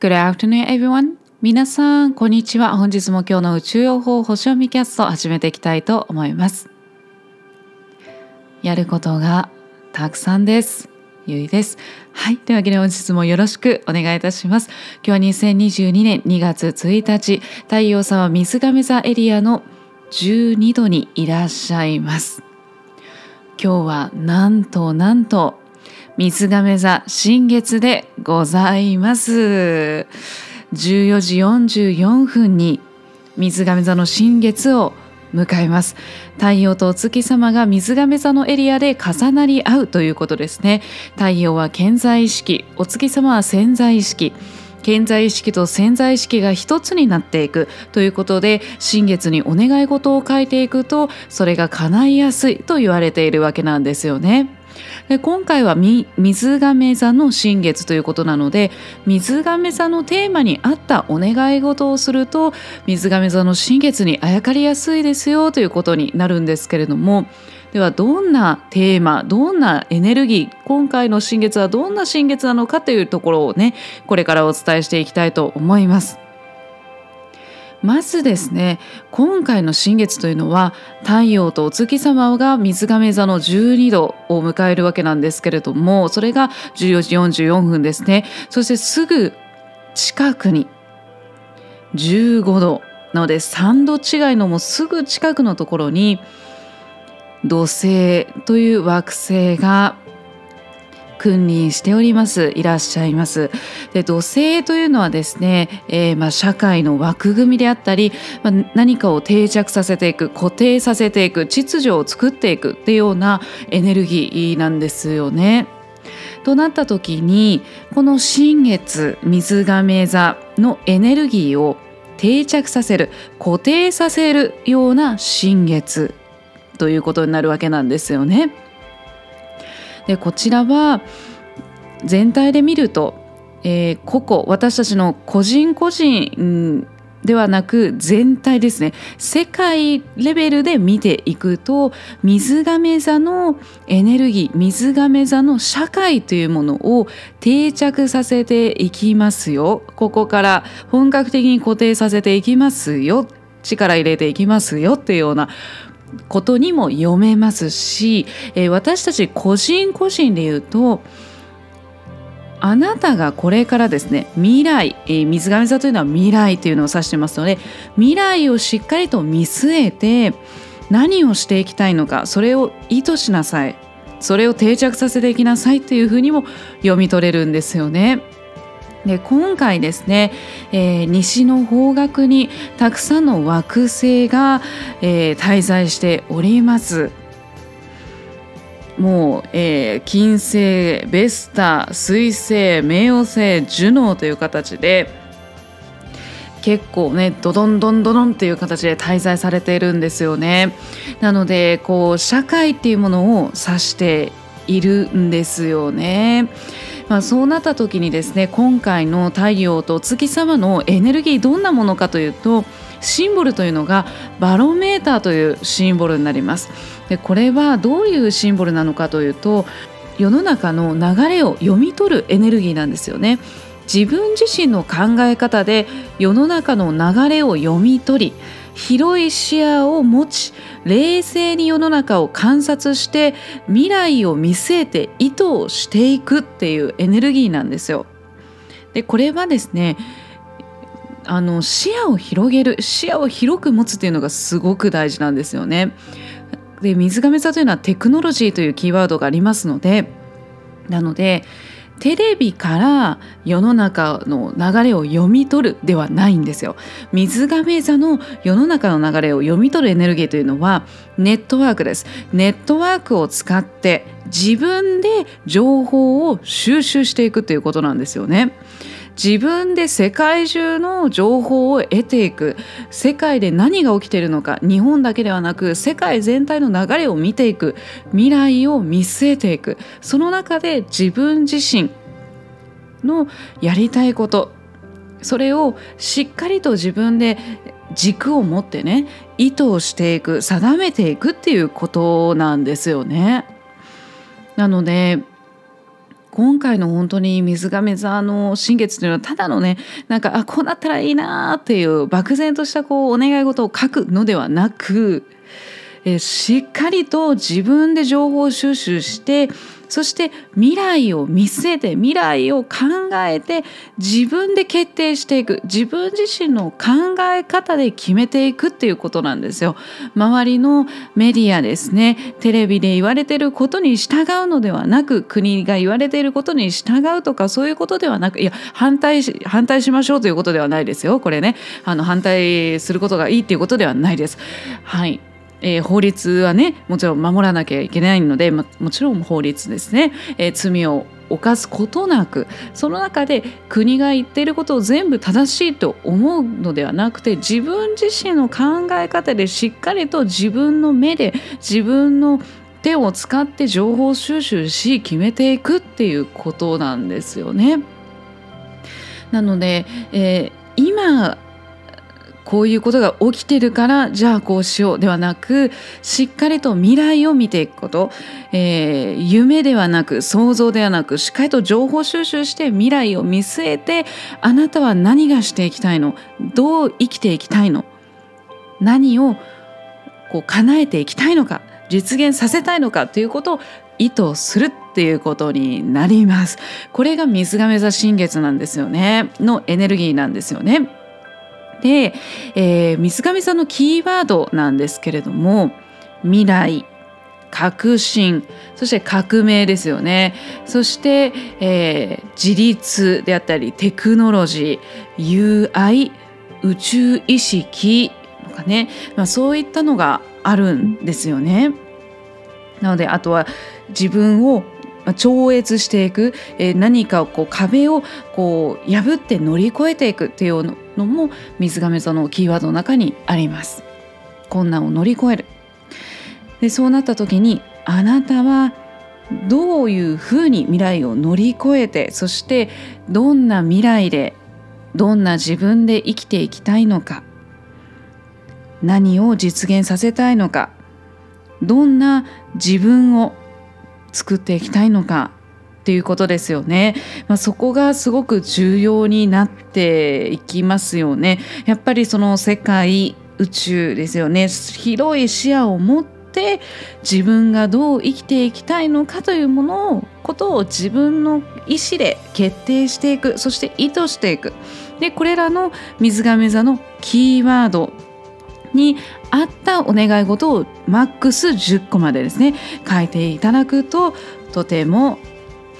Good afternoon, everyone. 皆さん、こんにちは。本日も今日の宇宙予報星読みキャスト始めていきたいと思います。やることがたくさんです。ゆいです。はい。というわけで本日もよろしくお願いいたします。今日は2022年2月1日、太陽さんは水亀座エリアの12度にいらっしゃいます。今日はなんとなんと水亀座新月でございます。14時44分に水亀座の新月を迎えます太陽とお月様が水亀座のエリアで重なり合うということですね太陽は健在意識お月様は潜在意識健在意識と潜在意識が一つになっていくということで新月にお願い事を書いていくとそれが叶いやすいと言われているわけなんですよね。で今回は水亀座の新月ということなので水亀座のテーマに合ったお願い事をすると水亀座の新月にあやかりやすいですよということになるんですけれどもではどんなテーマどんなエネルギー今回の新月はどんな新月なのかというところをねこれからお伝えしていきたいと思います。まずですね今回の新月というのは太陽とお月様が水亀座の12度を迎えるわけなんですけれどもそれが14時44分ですね。そしてすぐ近くに15度なので3度違いのもすぐ近くのところに土星という惑星が君臨しておりますいらっしゃいますで土星というのはですね、えー、まあ社会の枠組みであったり、まあ、何かを定着させていく固定させていく秩序を作っていくっていうようなエネルギーなんですよね。となった時にこの新月水亀座のエネルギーを定着させる固定させるような新月ということになるわけなんですよね。でこちらは全体で見ると、えー、個々私たちの個人個人ではなく全体ですね。世界レベルで見ていくと水亀座のエネルギー水亀座の社会というものを定着させていきますよ。ここから本格的に固定させていきますよ。力入れていきますよっていうようなことにも読めますし、えー、私たち個人個人で言うとあなたがこれからですね未来、えー、水亀座というのは未来というのを指してますので未来をしっかりと見据えて何をしていきたいのかそれを意図しなさいそれを定着させていきなさいというふうにも読み取れるんですよね。で今回ですね、えー、西の方角にたくさんの惑星が、えー、滞在しております。もう、えー、金星ベスタ水星冥王星ジュノーという形で結構ねドドンドンドドンっていう形で滞在されているんですよね。なのでこう社会っていうものを指しているんですよね。まあ、そうなった時にですね今回の太陽と月様のエネルギーどんなものかというとシンボルというのがバロメーターというシンボルになります。でこれはどういうシンボルなのかというと世の中の流れを読み取るエネルギーなんですよね。自分自身の考え方で世の中の流れを読み取り広い視野を持ち冷静に世の中を観察して未来を見据えて意図をしていくっていうエネルギーなんですよ。でこれはですねあの視野を広げる視野を広く持つっていうのがすごく大事なんですよね。で水亀座というのはテクノロジーというキーワードがありますのでなのでテレビから世の中の流れを読み取るではないんですよ。水亀座の世の中の流れを読み取るエネルギーというのはネットワークです。ネットワークを使って自分で情報を収集していくということなんですよね。自分で世界中の情報を得ていく。世界で何が起きているのか。日本だけではなく世界全体の流れを見ていく。未来を見据えていく。その中で自分自身のやりたいこと。それをしっかりと自分で軸を持ってね意図をしていく。定めていくっていうことなんですよね。なので今回の本当に水亀座の新月というのはただのねなんかあこうなったらいいなっていう漠然としたこうお願い事を書くのではなくえしっかりと自分で情報収集してそして未来を見据えて未来を考えて自分で決定していく。自分自身の考え方で決めていくっていうことなんですよ。周りのメディアですね。テレビで言われてることに従うのではなく国が言われていることに従うとかそういうことではなくいや反対し反対しましょうということではないですよ。これね。あの反対することがいいっていうことではないです。はい。えー、法律はねもちろん守らなきゃいけないので、ま、もちろん法律ですね、えー、罪を犯すことなくその中で国が言っていることを全部正しいと思うのではなくて自分自身の考え方でしっかりと自分の目で自分の手を使って情報収集し決めていくっていうことなんですよね。なので、えー、今こういうことが起きてるからじゃあこうしようではなくしっかりと未来を見ていくこと、えー、夢ではなく想像ではなくしっかりと情報収集して未来を見据えてあなたは何がしていきたいの？どう生きていきたいの？何をこう叶えていきたいのか実現させたいのかということを意図するっていうことになります。これが水亀座新月なんですよねのエネルギーなんですよね。で、えー、水上さんのキーワードなんですけれども未来革新そして革命ですよね。そして、えー、自立であったりテクノロジー友愛宇宙意識とかね、まあ、そういったのがあるんですよね。なのであとは自分を超越していく、何かをこう壁をこう破って乗り越えていくっていうのも水亀座のキーワードの中にあります。困難を乗り越える。でそうなった時にあなたはどういうふうに未来を乗り越えてそしてどんな未来でどんな自分で生きていきたいのか何を実現させたいのかどんな自分を作っていきたいのかっていうことですよね、まあ、そこがすごく重要になっていきますよね。やっぱりその世界宇宙ですよね。広い視野を持って自分がどう生きていきたいのかというものをことを自分の意思で決定していく。そして意図していく。でこれらの水亀座のキーワードに合ったお願い事をマックス10個までですね。書いていただくととても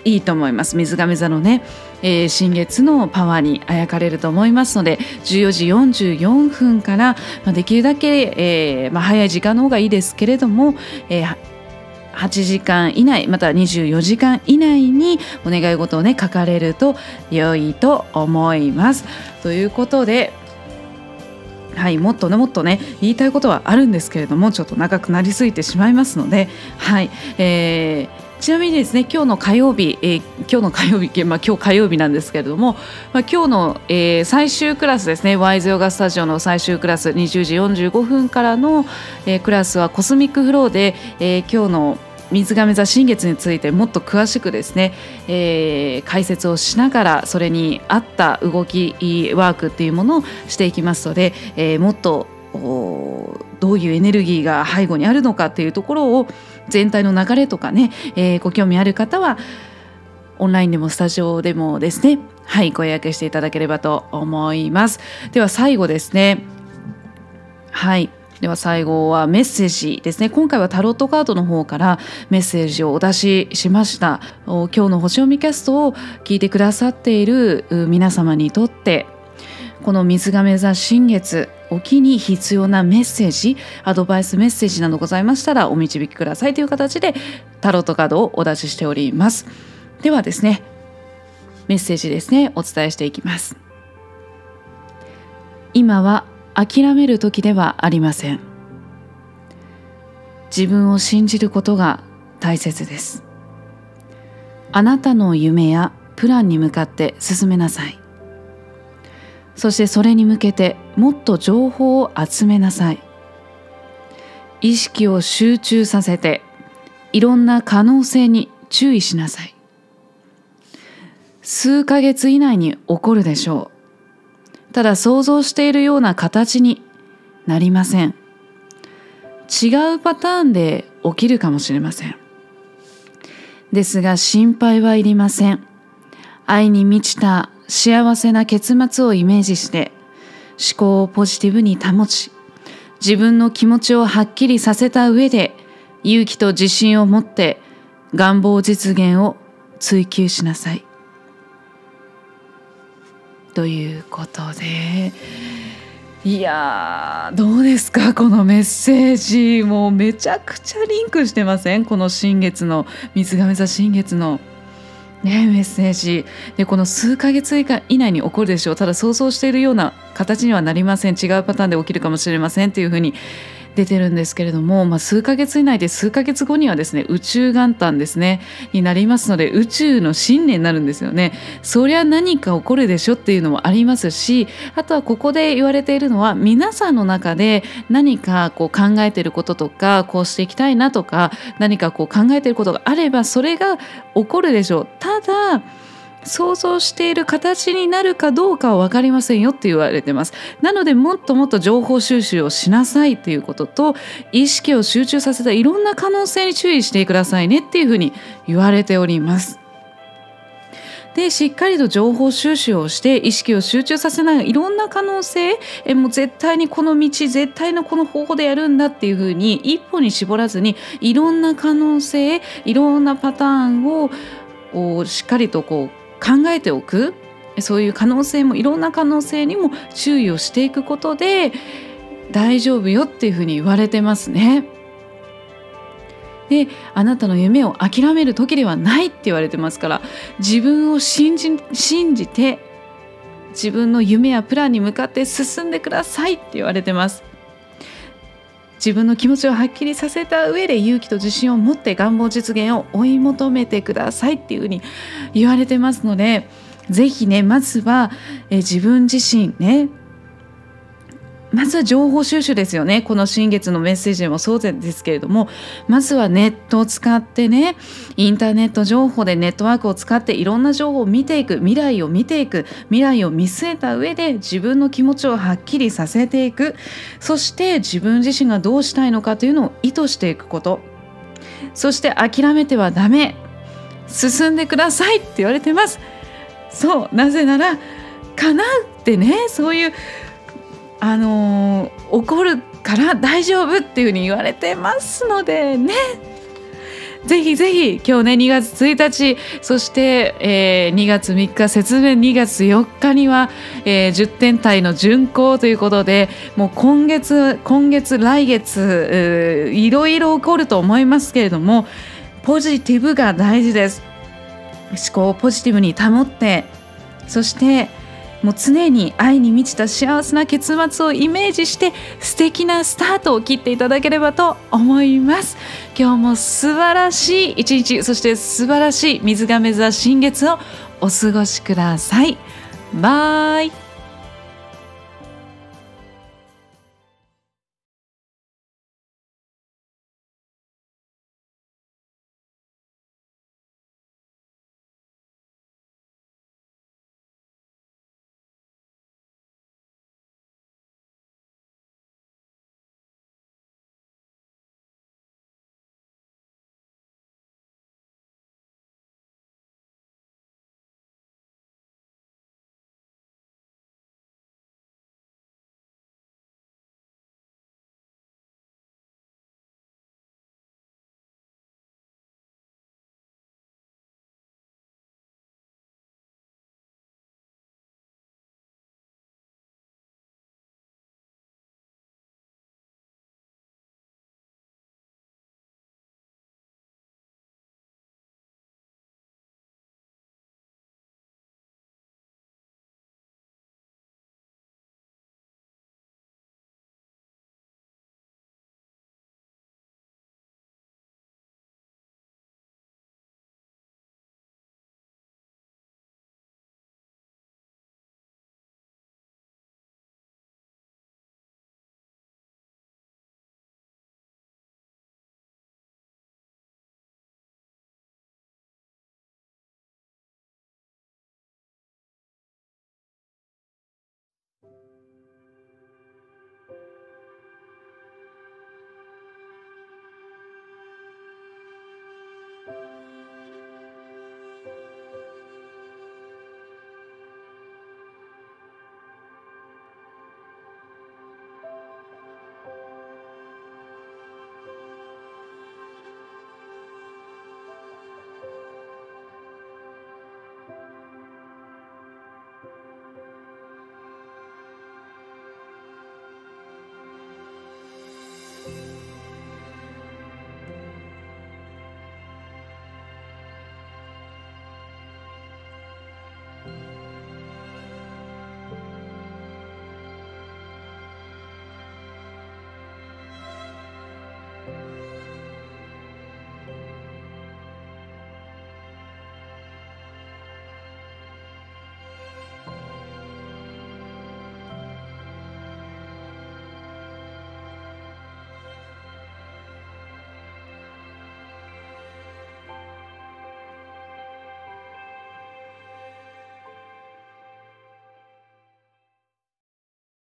いいと思います水亀座のね、えー、新月のパワーにあやかれると思いますので14時44分から、まあ、できるだけ、えーまあ、早い時間の方がいいですけれども、えー、8時間以内または24時間以内にお願い事をね書かれると良いと思います。ということではい、もっとねもっとね言いたいことはあるんですけれどもちょっと長くなりすぎてしまいますので、はいえー、ちなみにですね今日の火曜日、えー、今日の火曜日、まあ、今日火曜日なんですけれども、まあ、今日の、えー、最終クラスですねワイズヨガスタジオの最終クラス20時45分からの、えー、クラスはコスミックフローで、えー、今日の水亀座新月についてもっと詳しくですね、えー、解説をしながらそれに合った動きワークっていうものをしていきますので、えー、もっとどういうエネルギーが背後にあるのかっていうところを全体の流れとかね、えー、ご興味ある方はオンラインでもスタジオでもですねはいご予約していただければと思います。では最後ですね。はい。では最後はメッセージですね。今回はタロットカードの方からメッセージをお出ししました。今日の星読みキャストを聞いてくださっている皆様にとってこの水亀座新月おきに必要なメッセージアドバイスメッセージなどございましたらお導きください。という形でタロットカードをお出ししております。ではですねメッセージですね。お伝えしていきます。今は諦める時ではありません。自分を信じることが大切です。あなたの夢やプランに向かって進めなさい。そしてそれに向けてもっと情報を集めなさい。意識を集中させていろんな可能性に注意しなさい。数ヶ月以内に起こるでしょう。ただ想像しているような形になりません。違うパターンで起きるかもしれません。ですが心配はいりません。愛に満ちた幸せな結末をイメージして思考をポジティブに保ち自分の気持ちをはっきりさせた上で勇気と自信を持って願望実現を追求しなさい。ということでいやどうですか？このメッセージもうめちゃくちゃリンクしてません？この新月の水亀座新月の。ね、メッセージ。でこの数ヶ月以内に起こるでしょう。ただ想像しているような形にはなりません。違うパターンで起きるかもしれませんというふうに出てるんですけれども、まあ、数ヶ月以内で数ヶ月後にはですね宇宙元旦ですねになりますので宇宙の新年になるんですよね。そりゃ何か起こるでしょっていうのもありますしあとはここで言われているのは皆さんの中で何かこう考えていることとかこうしていきたいなとか何かこう考えていることがあればそれが起こるでしょう。ただ想像している形になるかどうかは分かりませんよって言われてます。なのでもっともっと情報収集をしなさいっていうことと意識を集中させたいろんな可能性に注意してくださいねっていうふうに言われております。でしっかりと情報収集をして意識を集中させないいろんな可能性えもう絶対にこの道絶対のこの方法でやるんだっていうふうに一歩に絞らずにいろんな可能性いろんなパターンをしっかりとこう考えておくそういう可能性もいろんな可能性にも注意をしていくことで大丈夫よっていうふうに言われてますね。であなたの夢を諦める時ではないって言われてますから自分を信じ信じて自分の夢やプランに向かって進んでくださいって言われてます。自分の気持ちをはっきりさせた上で勇気と自信を持って願望実現を追い求めてくださいっていうふうに言われてますので是非ねまずはえ自分自身ねまずは情報収集ですよね。この新月のメッセージもそうですけれどもまずはネットを使ってねインターネット情報でネットワークを使っていろんな情報を見ていく未来を見ていく未来を見据えた上で自分の気持ちをはっきりさせていく。そして自分自身がどうしたいのかというのを意図していくこと。そして諦めてはダメ。進んでくださいって言われてます。そうなぜなら叶うってねそういうあの、怒るから大丈夫っていうふうに言われてますのでね。ぜひぜひ今日ね2月1日そして、えー、2月3日節分2月4日には、えー、10点体の巡行ということでもう今月今月来月いろいろ起こると思いますけれどもポジティブが大事です。思考をポジティブに保ってそしてもう常に愛に満ちた幸せな結末をイメージして素敵なスタートを切っていただければと思います。今日も素晴らしい一日そして素晴らしい水亀座新月をお過ごしください。バイ。